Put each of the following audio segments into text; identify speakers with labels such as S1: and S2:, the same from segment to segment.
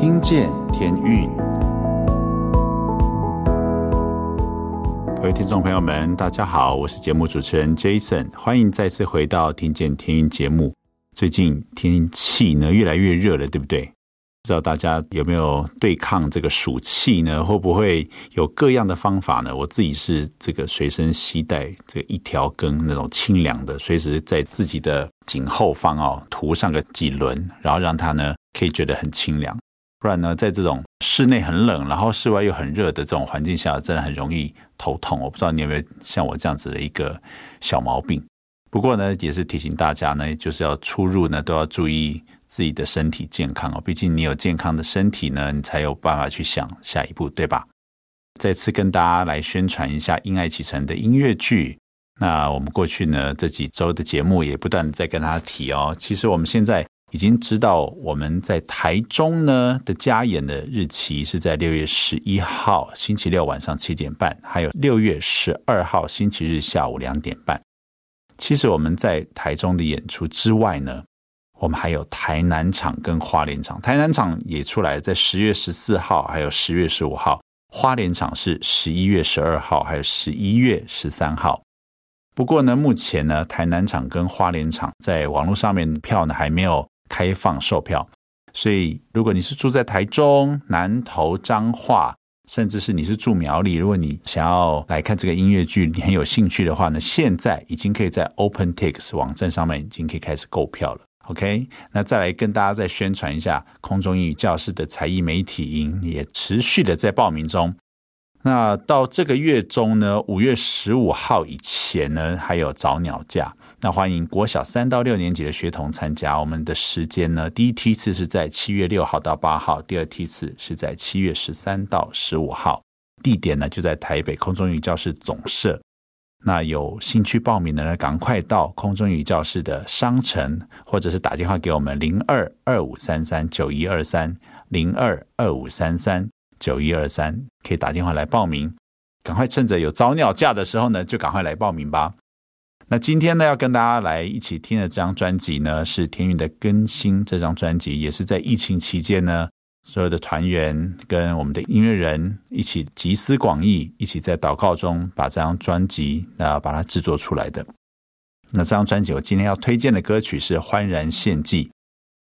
S1: 听见天运，各位听众朋友们，大家好，我是节目主持人 Jason，欢迎再次回到《听见天运》节目。最近天气呢越来越热了，对不对？不知道大家有没有对抗这个暑气呢？会不会有各样的方法呢？我自己是这个随身携带这个一条根那种清凉的，随时在自己的颈后方哦涂上个几轮，然后让它呢可以觉得很清凉。不然呢，在这种室内很冷，然后室外又很热的这种环境下，真的很容易头痛。我不知道你有没有像我这样子的一个小毛病。不过呢，也是提醒大家呢，就是要出入呢都要注意自己的身体健康哦。毕竟你有健康的身体呢，你才有办法去想下一步，对吧？再次跟大家来宣传一下《因爱启程》的音乐剧。那我们过去呢这几周的节目也不断在跟大家提哦。其实我们现在已经知道我们在台中呢的加演的日期是在六月十一号星期六晚上七点半，还有六月十二号星期日下午两点半。其实我们在台中的演出之外呢，我们还有台南场跟花莲场。台南场也出来，在十月十四号，还有十月十五号。花莲场是十一月十二号，还有十一月十三号。不过呢，目前呢，台南场跟花莲场在网络上面票呢还没有开放售票，所以如果你是住在台中、南投、彰化。甚至是你是住苗栗，如果你想要来看这个音乐剧，你很有兴趣的话呢，现在已经可以在 OpenTix 网站上面已经可以开始购票了。OK，那再来跟大家再宣传一下，空中英语教室的才艺媒体营也持续的在报名中。那到这个月中呢，五月十五号以前呢，还有早鸟价。那欢迎国小三到六年级的学童参加。我们的时间呢，第一梯次是在七月六号到八号，第二梯次是在七月十三到十五号。地点呢就在台北空中语教室总社。那有兴趣报名的呢，赶快到空中语教室的商城，或者是打电话给我们零二二五三三九一二三零二二五三三。九一二三，可以打电话来报名，赶快趁着有早鸟价的时候呢，就赶快来报名吧。那今天呢，要跟大家来一起听的这张专辑呢，是天韵的更新。这张专辑也是在疫情期间呢，所有的团员跟我们的音乐人一起集思广益，一起在祷告中把这张专辑啊把它制作出来的。那这张专辑我今天要推荐的歌曲是《欢然献祭》，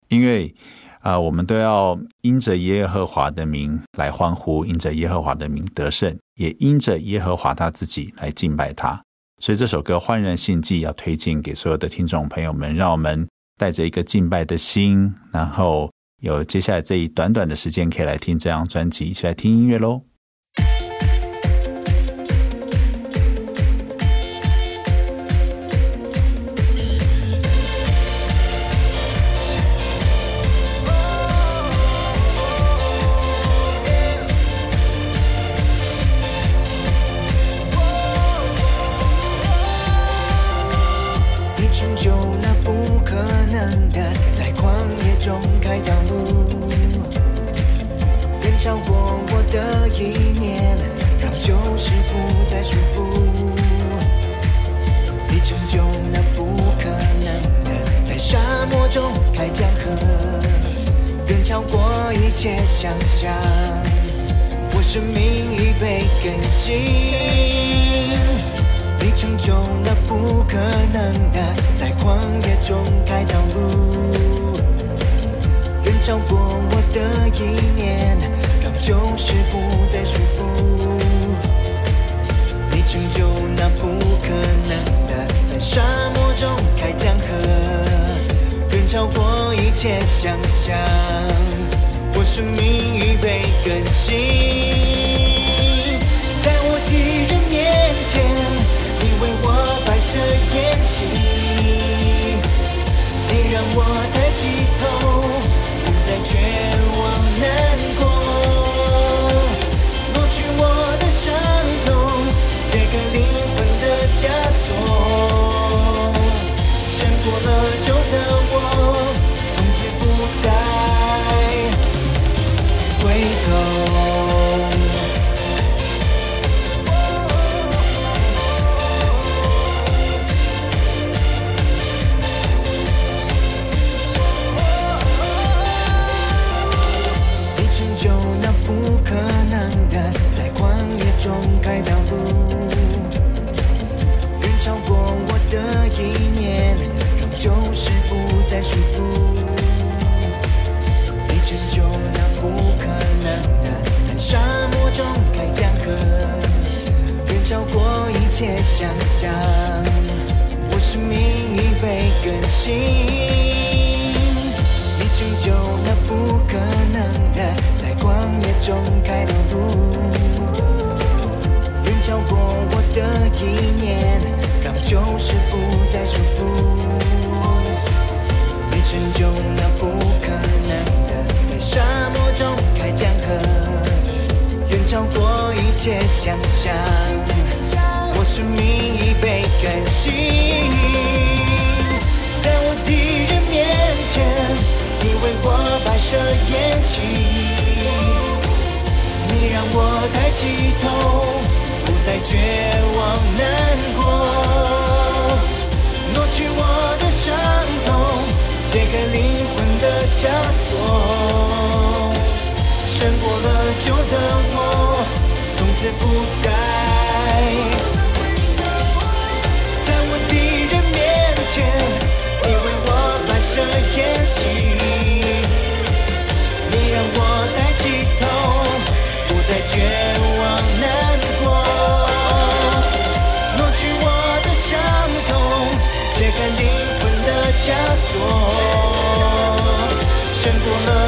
S1: 因为。啊、我们都要因着耶和华的名来欢呼，因着耶和华的名得胜，也因着耶和华他自己来敬拜他。所以这首歌《焕然献祭》要推荐给所有的听众朋友们，让我们带着一个敬拜的心，然后有接下来这一短短的时间可以来听这张专辑，一起来听音乐喽。
S2: 中开江河，更超过一切想象，我生命已被更新。你成就那不可能的，在旷野中开道路，远超过我的意念，让旧事不再束缚。你成就那不可能的，在沙漠中开江河，超过一切想象。我生命已被更新，在我敌人面前，你为我摆设筵席，你让我抬起头，不再绝望难过，抹去我过了旧的我，再
S3: 束缚。你成就那不可能的，在沙漠中开江河，远超过一切想象。我生命已被更新，你成就那不可能的，在旷野中开道路，远超过我的意念，让旧事不再束缚。你成就那不可能的，在沙漠中开江河，远超过一切想象。我生命已被更新，在我敌人面前，你为我摆设筵席，你让我抬起头，不再绝望难过，挪去我的伤痛。解开灵魂的枷锁，胜过了旧的我，从此不再见过了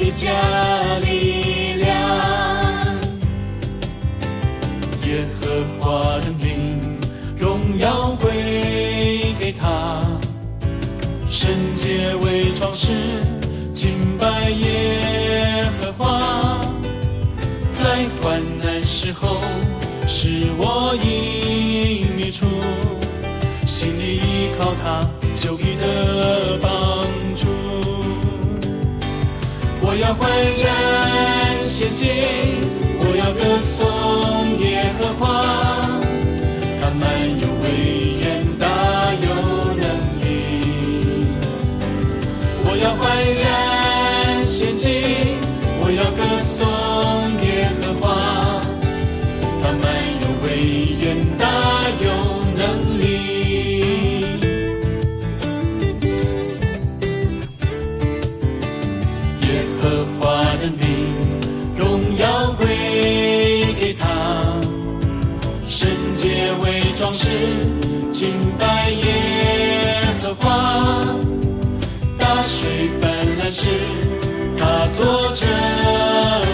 S3: 的加力量。耶和华的名，荣耀归给他，圣洁为装饰，敬拜耶和华，在患难时候，是我
S4: 隐
S2: 秘处，心
S5: 里依靠他，就已得保。焕然仙境，我要歌颂耶和华，他满有威严，大有能力。我要焕然仙境，我要歌颂。是清白耶和华，大水泛滥时，他作着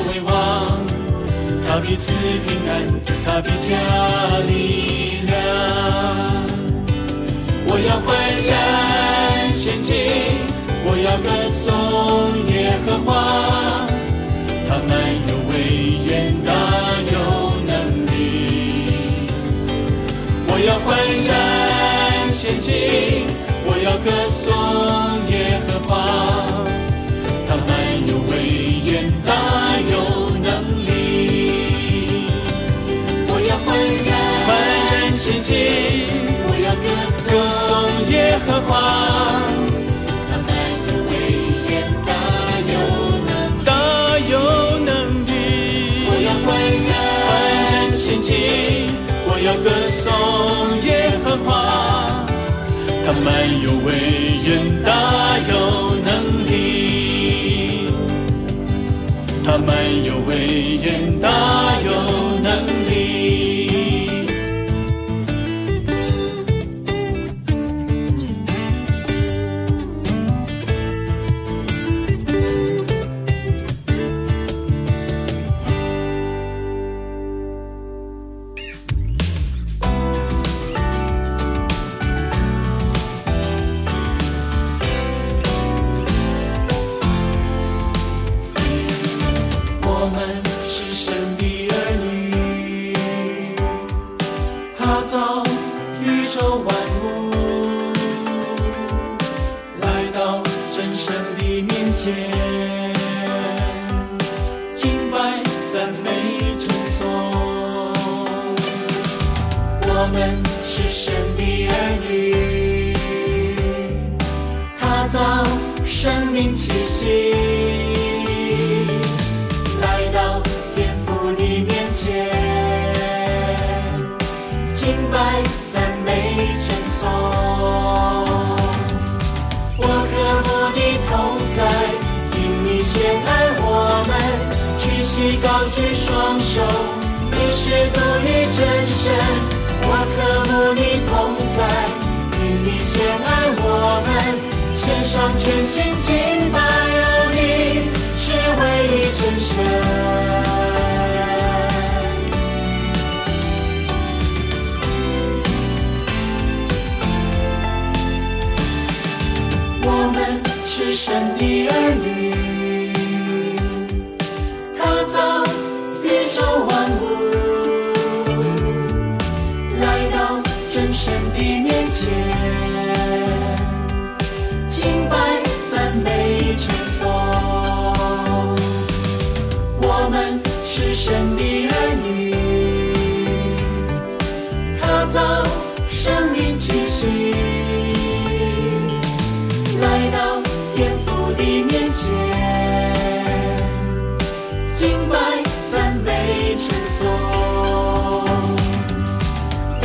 S5: 为王，他彼此平安，他必加力量。我要欢然献进，我要歌颂耶和华。他们有威严，大有能大有能力。我要欢欢然献祭，我要歌颂耶和华。他满有威严，高举双手，你是独一真神，我渴慕你同在，因你先爱我们，献上全心敬拜，哦，你是唯一真神。我们是神的儿女。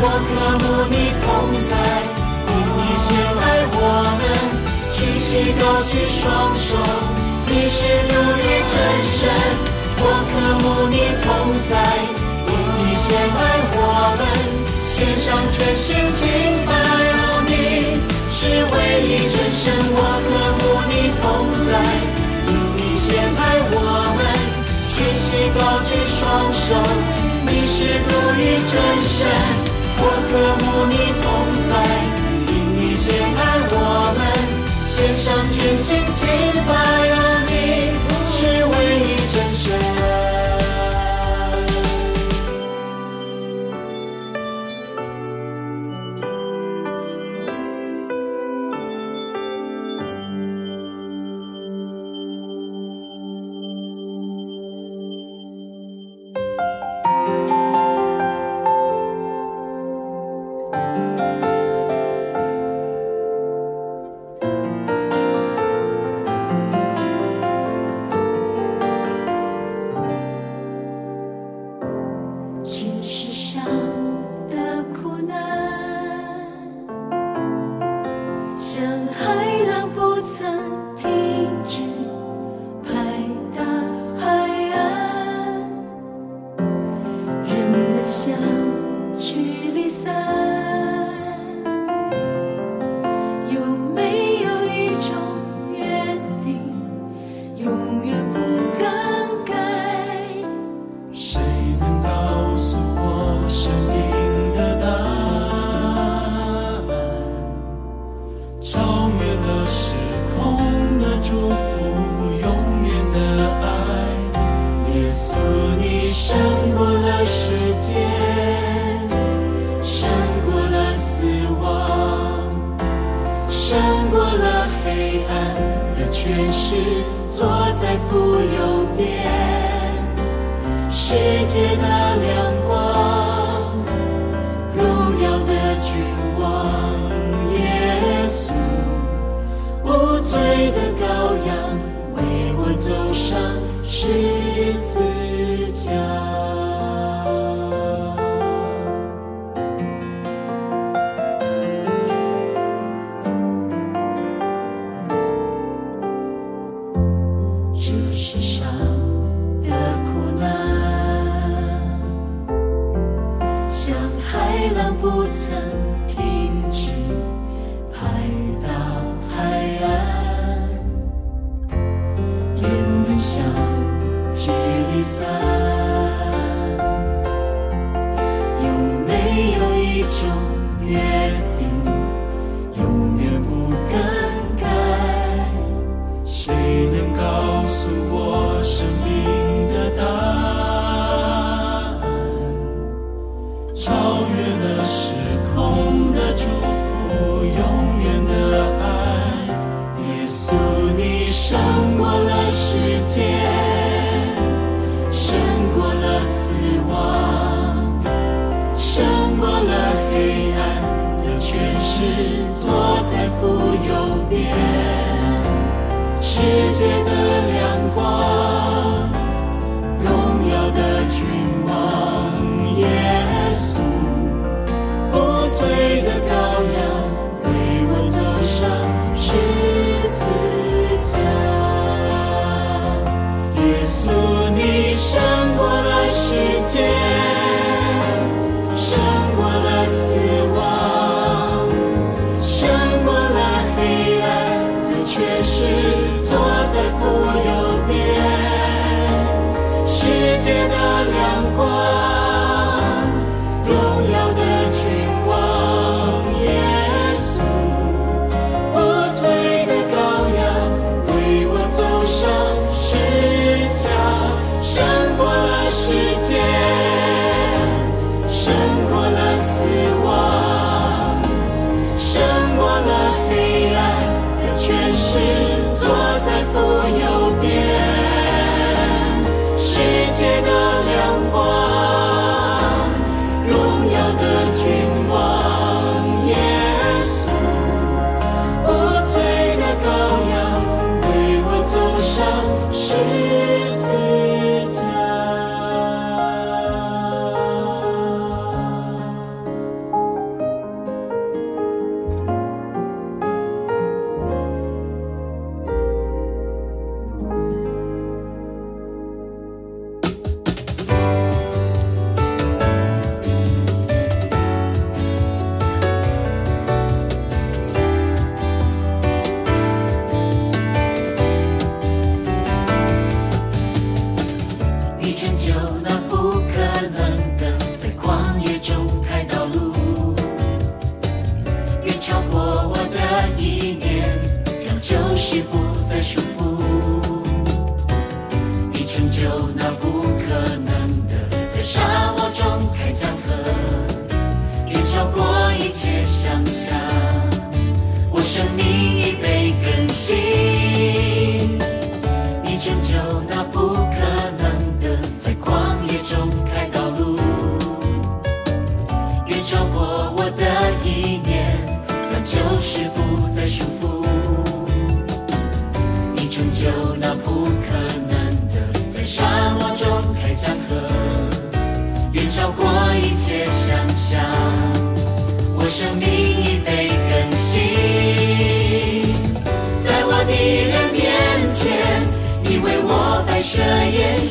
S5: 我渴慕你同在，因你先爱我们，屈膝高举双手，即是如于真神。我渴慕你同在，因你先爱我们，献上全心敬拜哦你，是唯一真神。我渴慕你同在，因你先爱我们，屈膝高举双手，你是如于真神。我和慕你同在，因你先爱我们，献上全心敬拜你，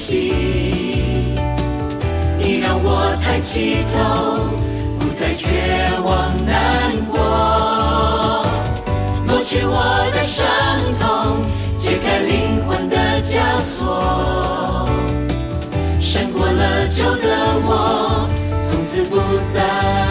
S3: 心，你让我抬起头，不再绝望难过，抹去我的伤痛，解开灵魂的枷锁，胜过了旧的我，从此不再。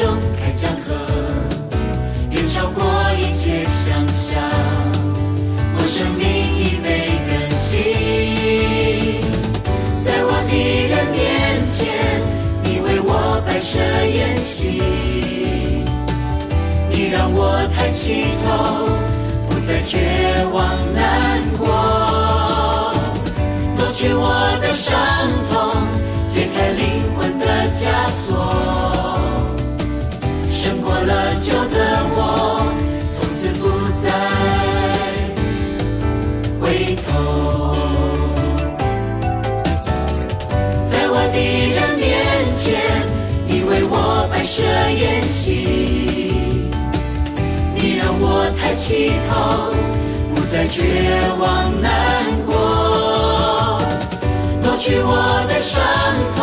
S3: 中开江河远超过一切想象我生命已被更新。在我敌人面前你为我摆设宴席你让我抬起头不再绝望难过。抹去我的伤痛低头，不再绝望，难过，抹去我的伤痛。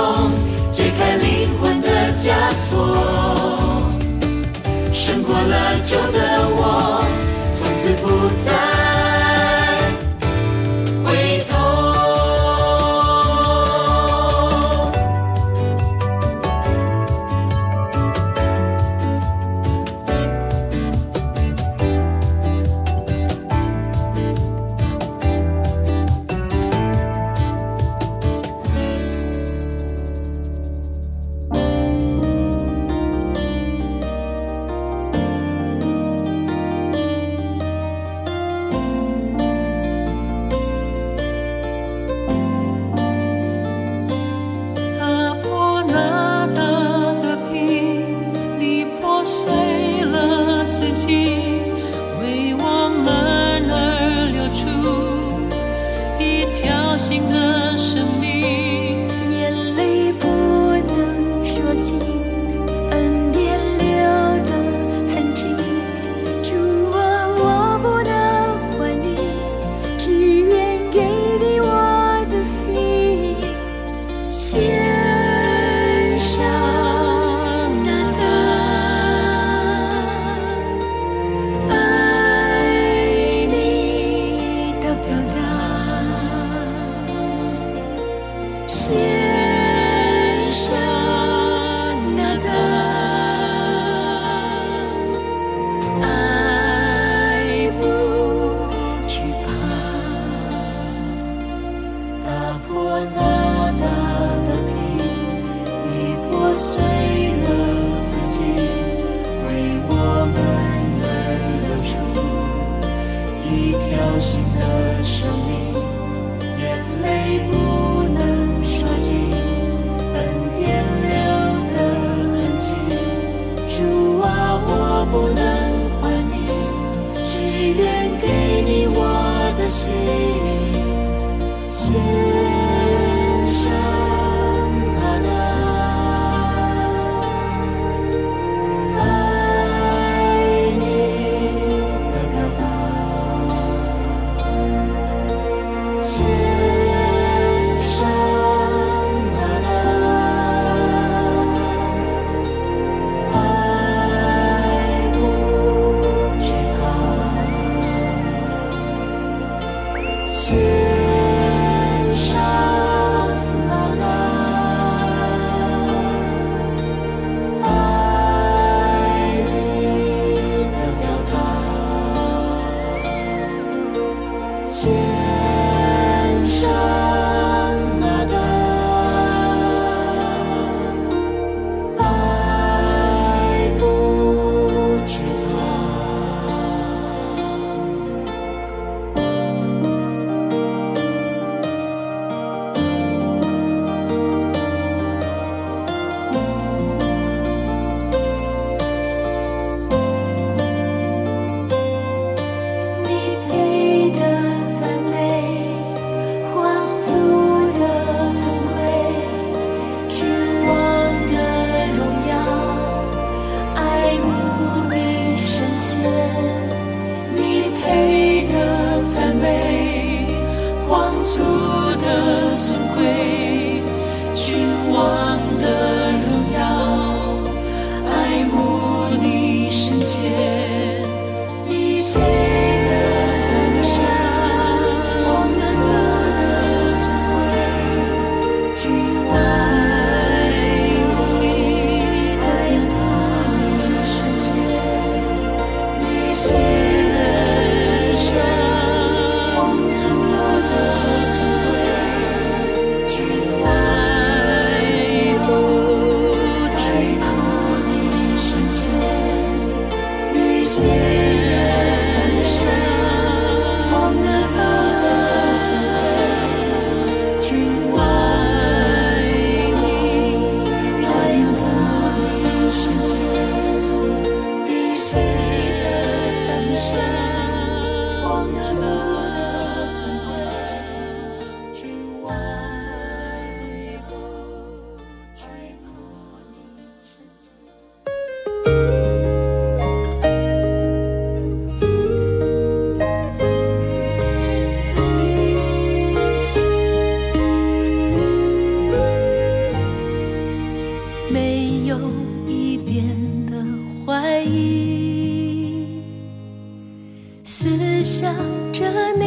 S6: 只想着你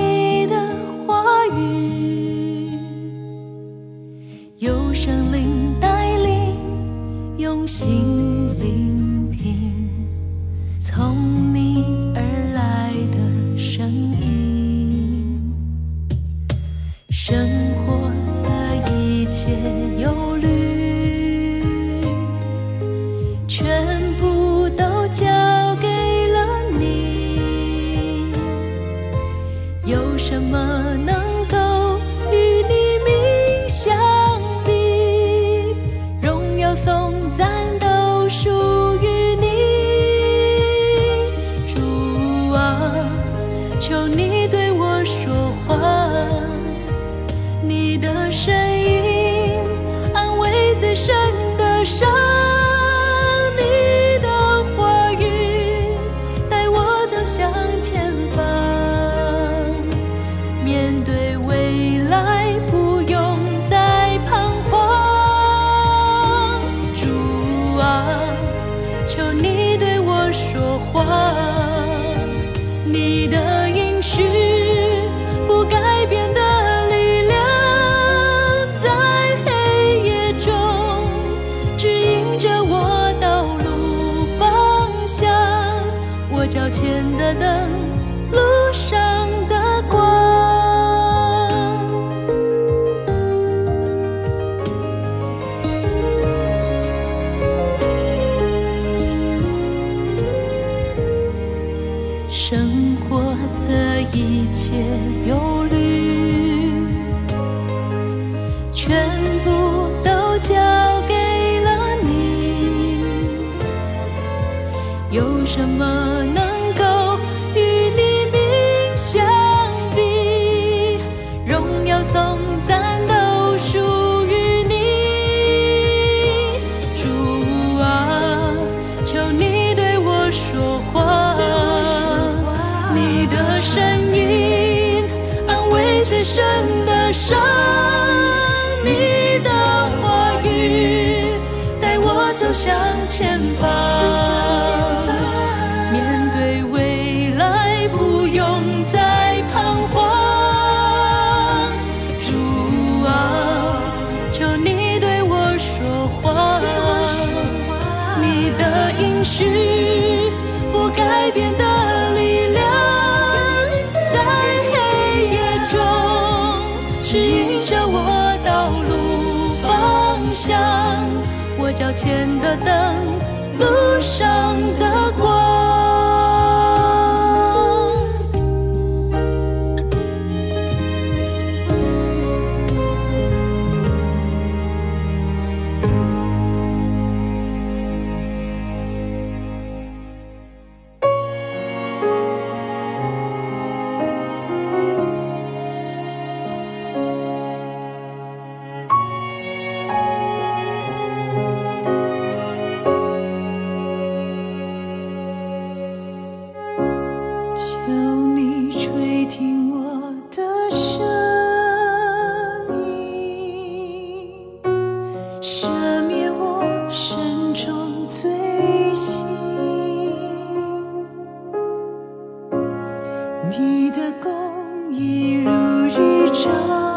S6: 全部都交给了你。有什
S7: 么难 show.
S6: 你的公益如日照。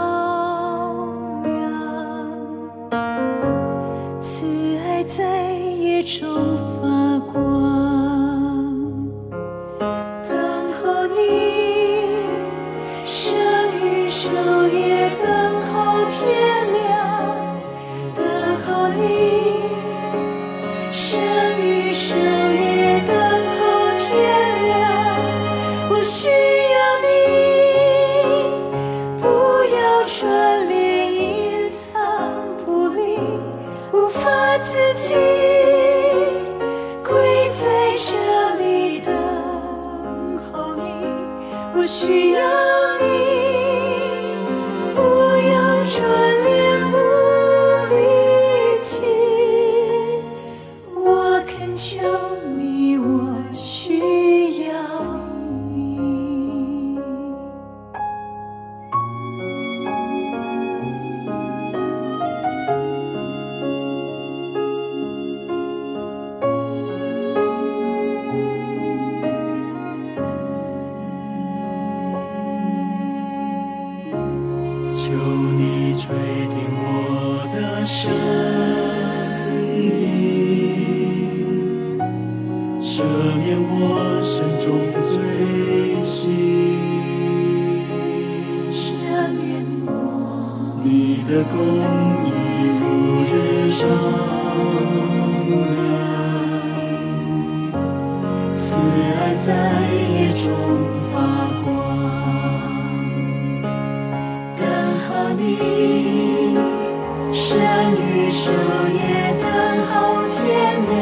S6: 生与守夜等候天亮。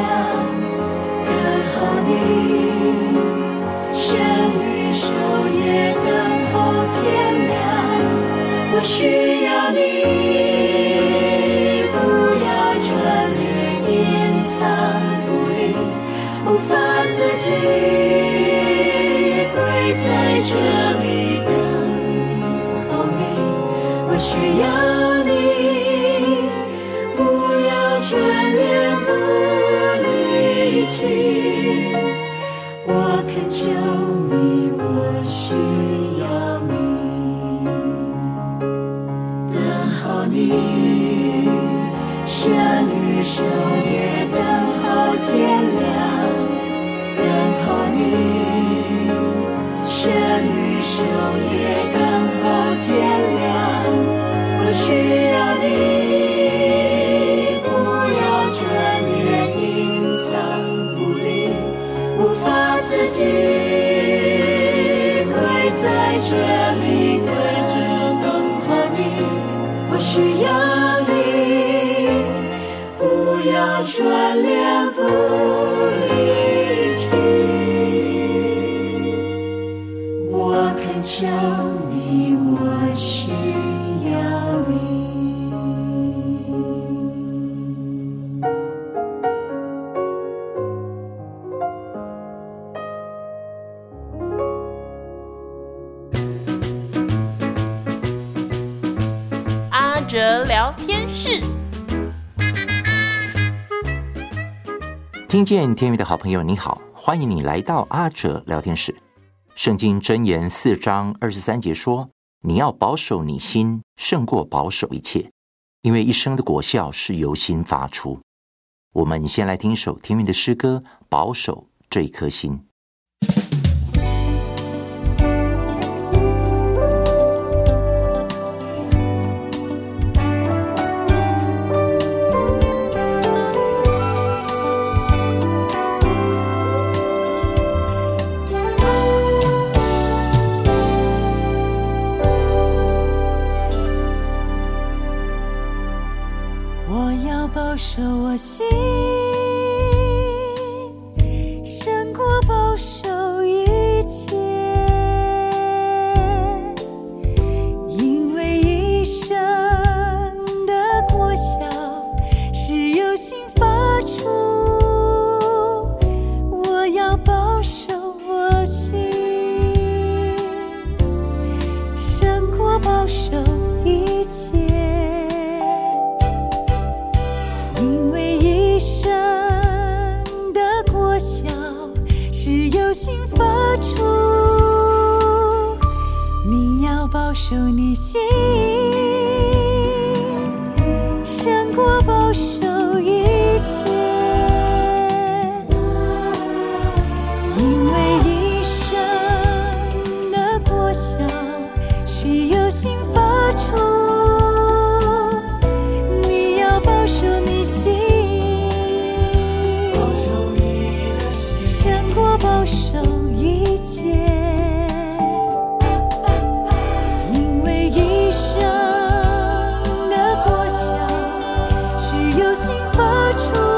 S6: 等候你生与守夜等候天亮，我需要你，不要眷恋隐藏不理，无法自己跪在这里等候你，我需要
S7: 见天
S8: 宇的好朋友，你好，欢迎你来到阿哲聊天室。圣经箴言四章二十三节说：“你要保守你心，胜过保守一切，因为一生的果效是由心发出。”我们先来听一首天宇的诗歌，《保守这一颗心》。
S7: 有心发出。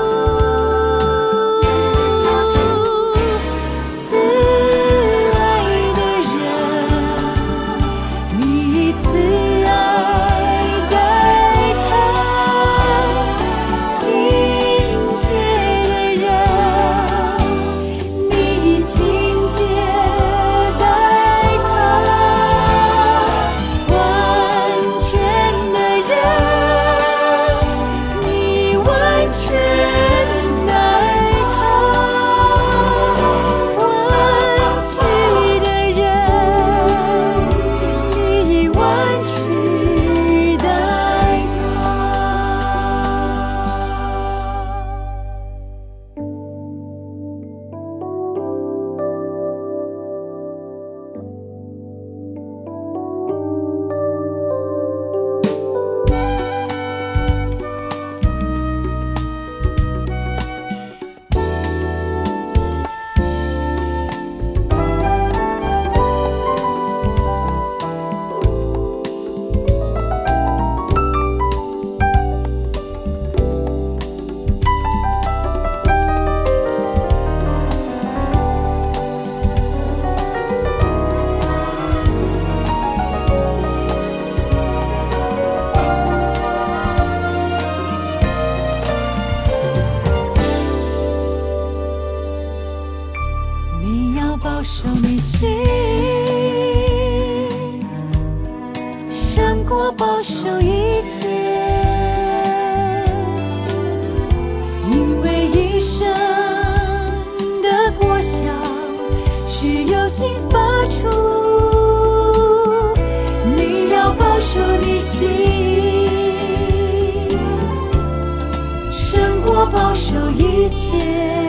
S7: 一切。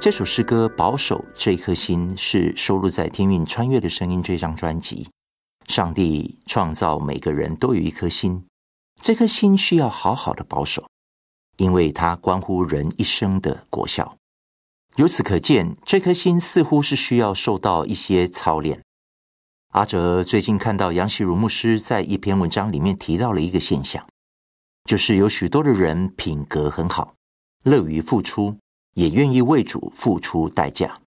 S8: 这首诗歌《保守这颗心》是收录在《天韵穿越的声音》这张专辑。上帝创造每个人都有一颗心，这颗心需要好好的保守，因为它关乎人一生的果效。由此可见，这颗心似乎是需要受到一些操练。阿哲最近看到杨希如牧师在一篇文章里面提到了一个现象，就是有许多的人品格很好，乐于付出。也愿意为主付出代价，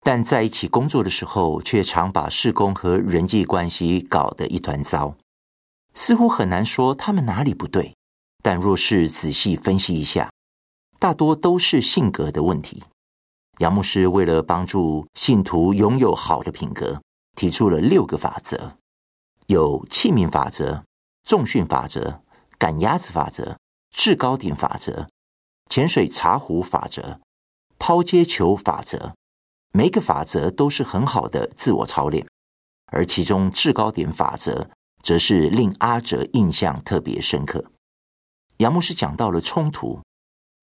S8: 但在一起工作的时候，却常把事工和人际关系搞得一团糟。似乎很难说他们哪里不对，但若是仔细分析一下，大多都是性格的问题。杨牧师为了帮助信徒拥有好的品格，提出了六个法则：有器皿法则、重训法则、赶鸭子法则、制高点法则。潜水茶壶法则、抛接球法则，每个法则都是很好的自我操练，而其中制高点法则，则是令阿哲印象特别深刻。杨牧师讲到了冲突，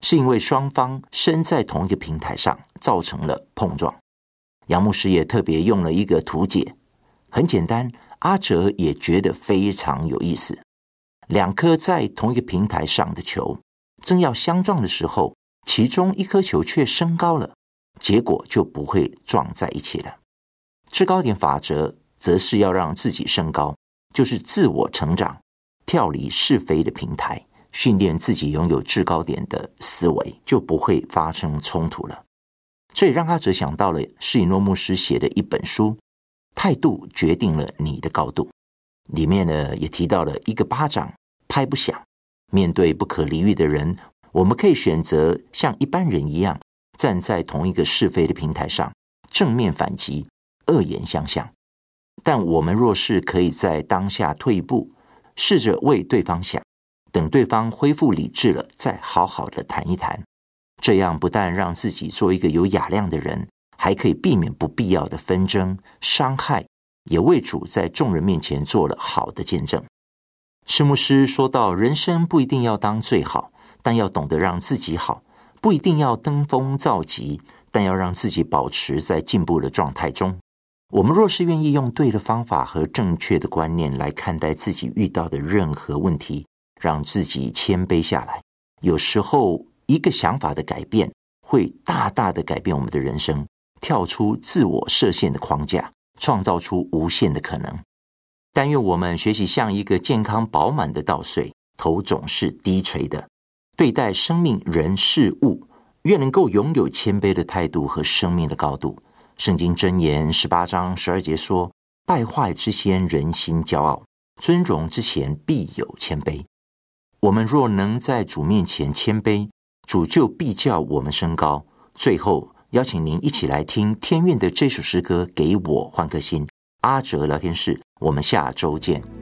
S8: 是因为双方身在同一个平台上，造成了碰撞。杨牧师也特别用了一个图解，很简单，阿哲也觉得非常有意思。两颗在同一个平台上的球。正要相撞的时候，其中一颗球却升高了，结果就不会撞在一起了。制高点法则则是要让自己升高，就是自我成长，跳离是非的平台，训练自己拥有制高点的思维，就不会发生冲突了。这也让阿哲想到了施以诺牧师写的一本书《态度决定了你的高度》，里面呢也提到了一个巴掌拍不响。面对不可理喻的人，我们可以选择像一般人一样，站在同一个是非的平台上，正面反击，恶言相向。但我们若是可以在当下退一步，试着为对方想，等对方恢复理智了，再好好的谈一谈，这样不但让自己做一个有雅量的人，还可以避免不必要的纷争、伤害，也为主在众人面前做了好的见证。施牧师说到：“人生不一定要当最好，但要懂得让自己好；不一定要登峰造极，但要让自己保持在进步的状态中。我们若是愿意用对的方法和正确的观念来看待自己遇到的任何问题，让自己谦卑下来，有时候
S6: 一个想法的改变，会大大的改变我们的人生，跳出自我设限的框架，创造出无限的可能。但愿我们学习像一个健康饱满的稻穗，头总是低垂的，对待生命、人、事物，愿能够拥有谦卑的态度和生命的高度。圣经箴言十八章十二节说：“败坏之先，人心骄傲；尊荣之前，必有谦卑。”我们若能在主面前谦卑，主就必叫我们升高。最后，邀请您一起来听天韵的这首诗歌，《给我换颗心》。阿哲聊天室，我们下周见。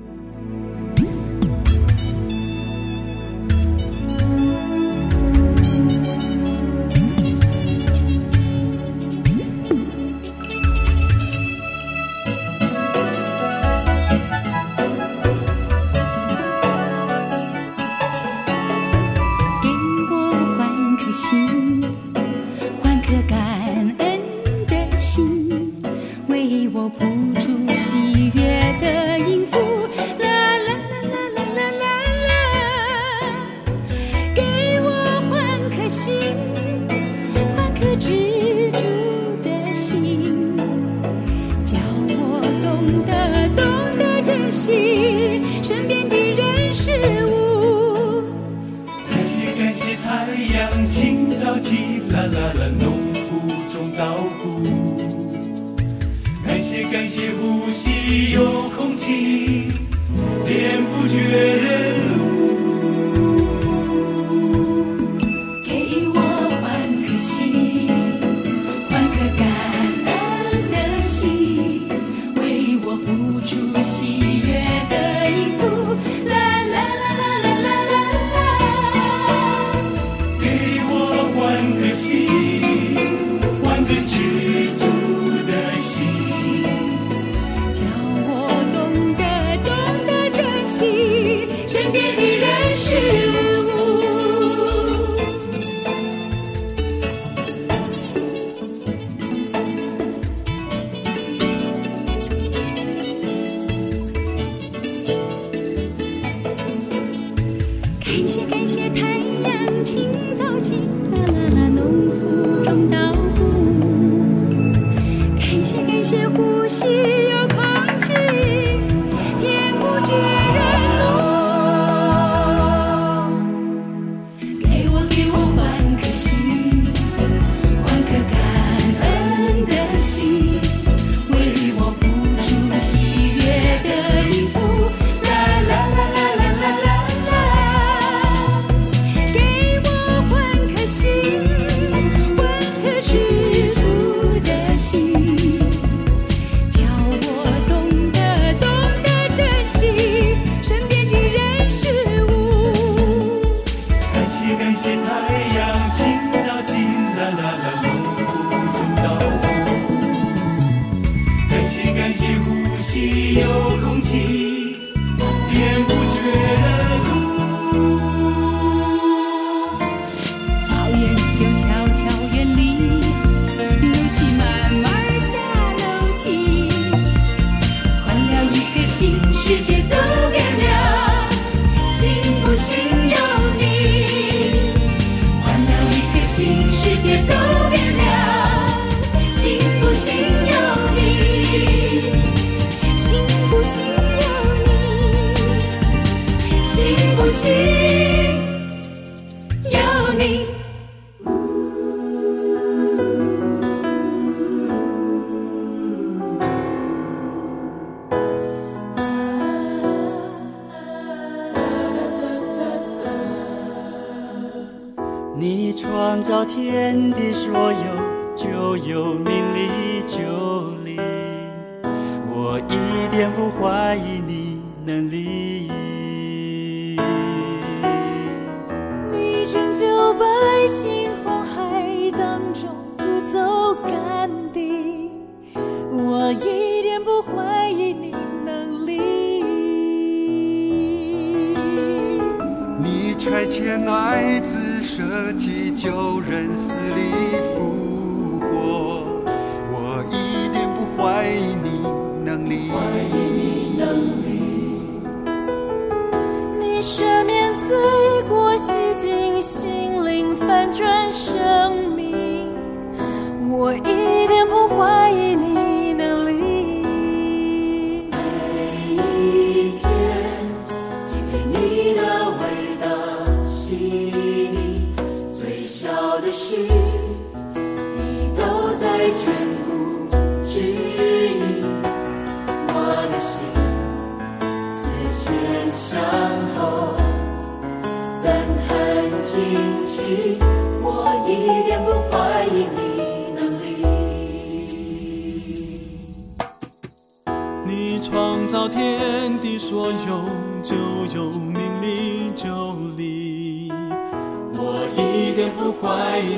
S9: 开天来，自舍弃旧人
S10: 死里复活，我一点不怀疑你能
S5: 力。说有，就有命令就离，我一点不怀疑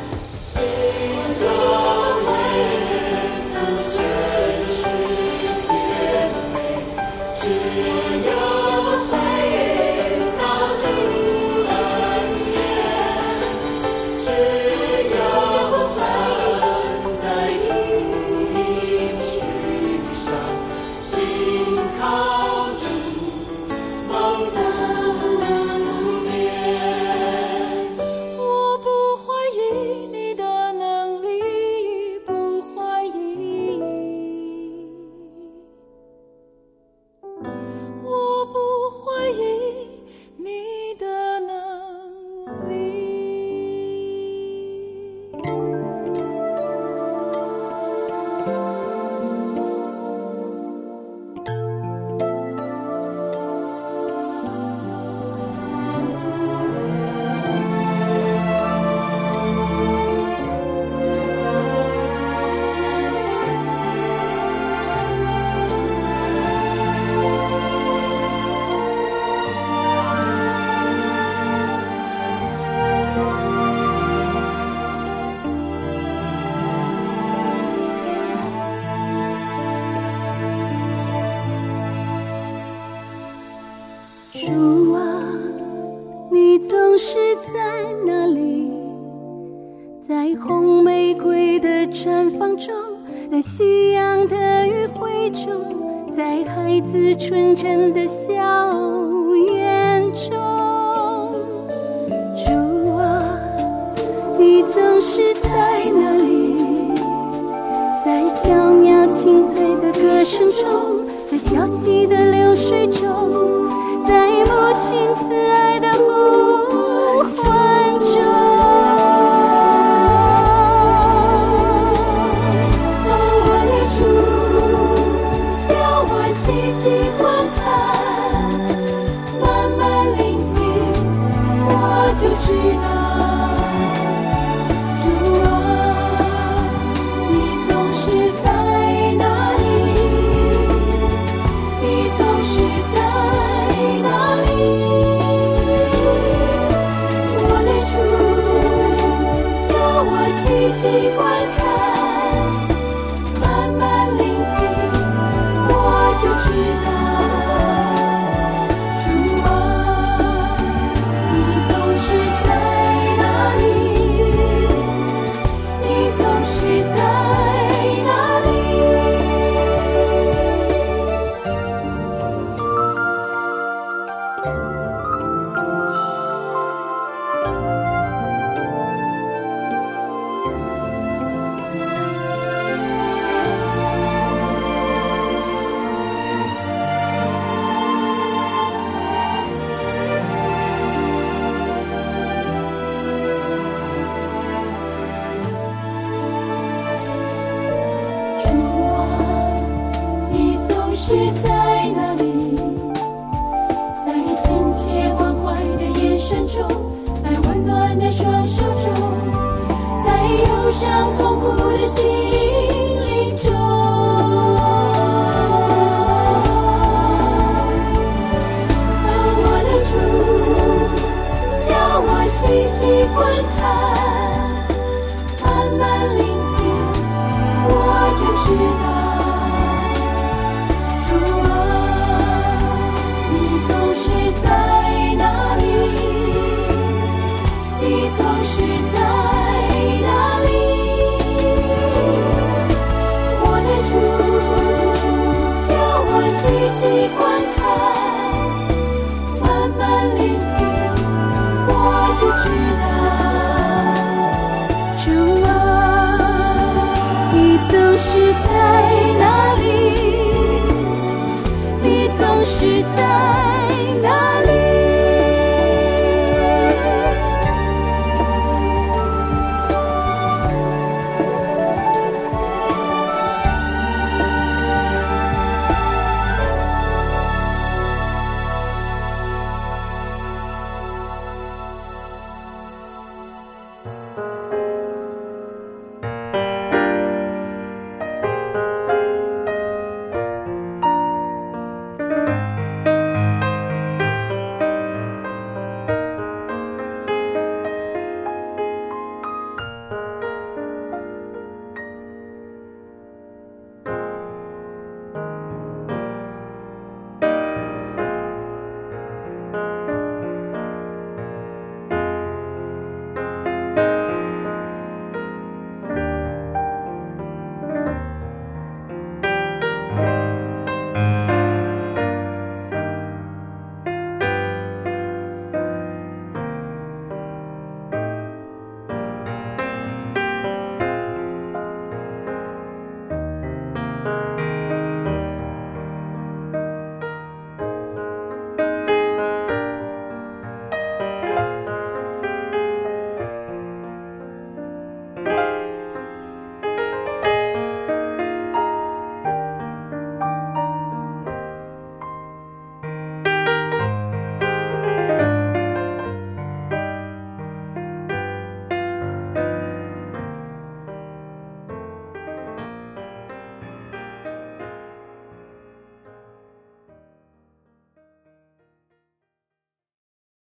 S6: 在。